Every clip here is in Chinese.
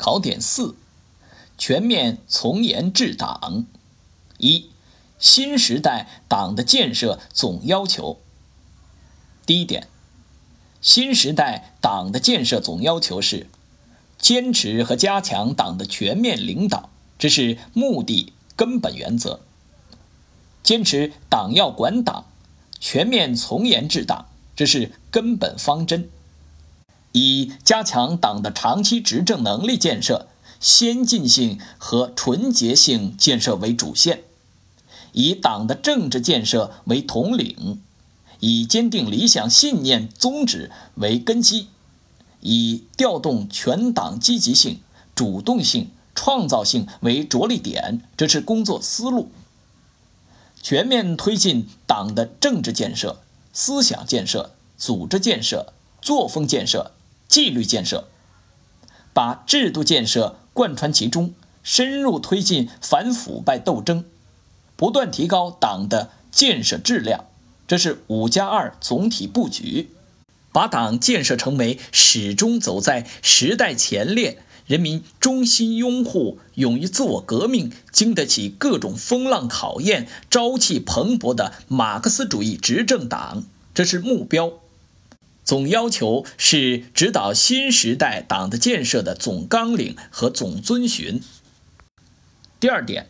考点四：全面从严治党。一、新时代党的建设总要求。第一点，新时代党的建设总要求是坚持和加强党的全面领导，这是目的根本原则；坚持党要管党，全面从严治党，这是根本方针。以加强党的长期执政能力建设、先进性和纯洁性建设为主线，以党的政治建设为统领，以坚定理想信念宗旨为根基，以调动全党积极性、主动性、创造性为着力点，这是工作思路。全面推进党的政治建设、思想建设、组织建设、作风建设。纪律建设，把制度建设贯穿其中，深入推进反腐败斗争，不断提高党的建设质量，这是五加二总体布局，把党建设成为始终走在时代前列、人民衷心拥护、勇于自我革命、经得起各种风浪考验、朝气蓬勃的马克思主义执政党，这是目标。总要求是指导新时代党的建设的总纲领和总遵循。第二点，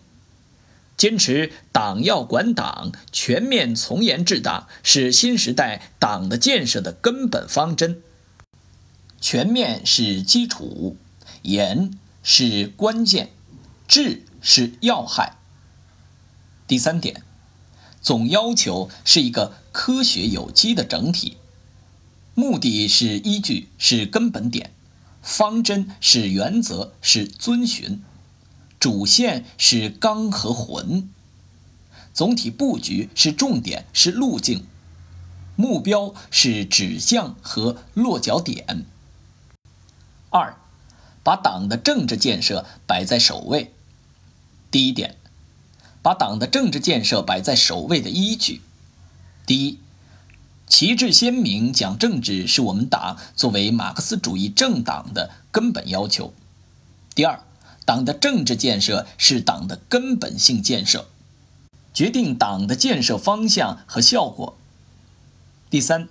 坚持党要管党，全面从严治党，是新时代党的建设的根本方针。全面是基础，严是关键，治是要害。第三点，总要求是一个科学有机的整体。目的是依据，是根本点；方针是原则，是遵循；主线是纲和魂；总体布局是重点，是路径；目标是指向和落脚点。二，把党的政治建设摆在首位。第一点，把党的政治建设摆在首位的依据。第一。旗帜鲜明讲政治是我们党作为马克思主义政党的根本要求。第二，党的政治建设是党的根本性建设，决定党的建设方向和效果。第三，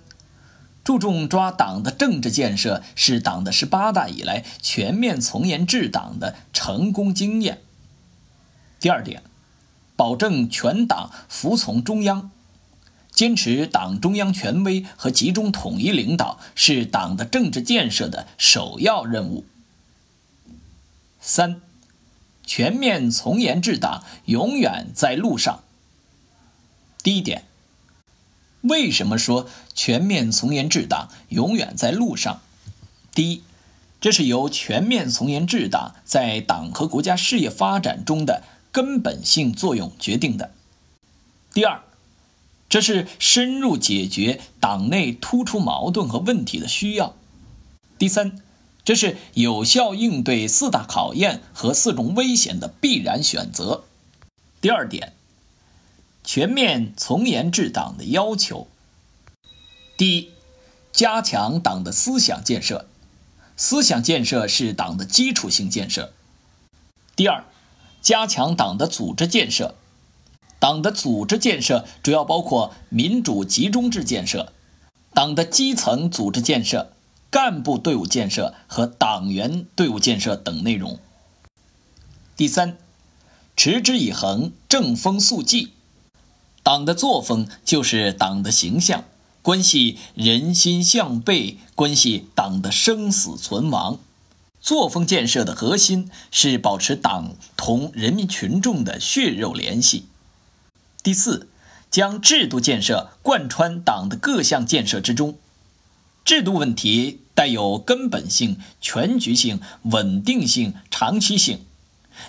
注重抓党的政治建设是党的十八大以来全面从严治党的成功经验。第二点，保证全党服从中央。坚持党中央权威和集中统一领导是党的政治建设的首要任务。三，全面从严治党永远在路上。第一点，为什么说全面从严治党永远在路上？第一，这是由全面从严治党在党和国家事业发展中的根本性作用决定的。第二。这是深入解决党内突出矛盾和问题的需要。第三，这是有效应对四大考验和四种危险的必然选择。第二点，全面从严治党的要求：第一，加强党的思想建设，思想建设是党的基础性建设；第二，加强党的组织建设。党的组织建设主要包括民主集中制建设、党的基层组织建设、干部队伍建设和党员队伍建设等内容。第三，持之以恒、正风肃纪。党的作风就是党的形象，关系人心向背，关系党的生死存亡。作风建设的核心是保持党同人民群众的血肉联系。第四，将制度建设贯穿党的各项建设之中。制度问题带有根本性、全局性、稳定性、长期性。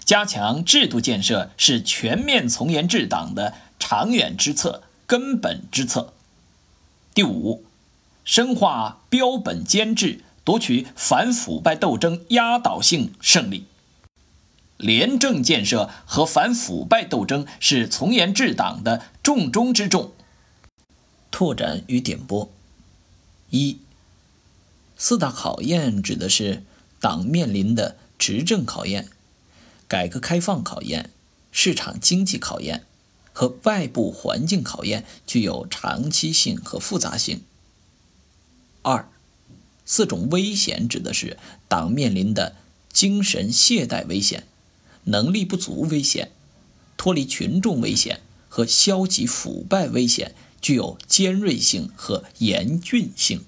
加强制度建设是全面从严治党的长远之策、根本之策。第五，深化标本兼治，夺取反腐败斗争压倒性胜利。廉政建设和反腐败斗争是从严治党的重中之重。拓展与点拨：一、四大考验指的是党面临的执政考验、改革开放考验、市场经济考验和外部环境考验具有长期性和复杂性。二，四种危险指的是党面临的精神懈怠危险、能力不足危险、脱离群众危险和消极腐败危险，具有尖锐性和严峻性。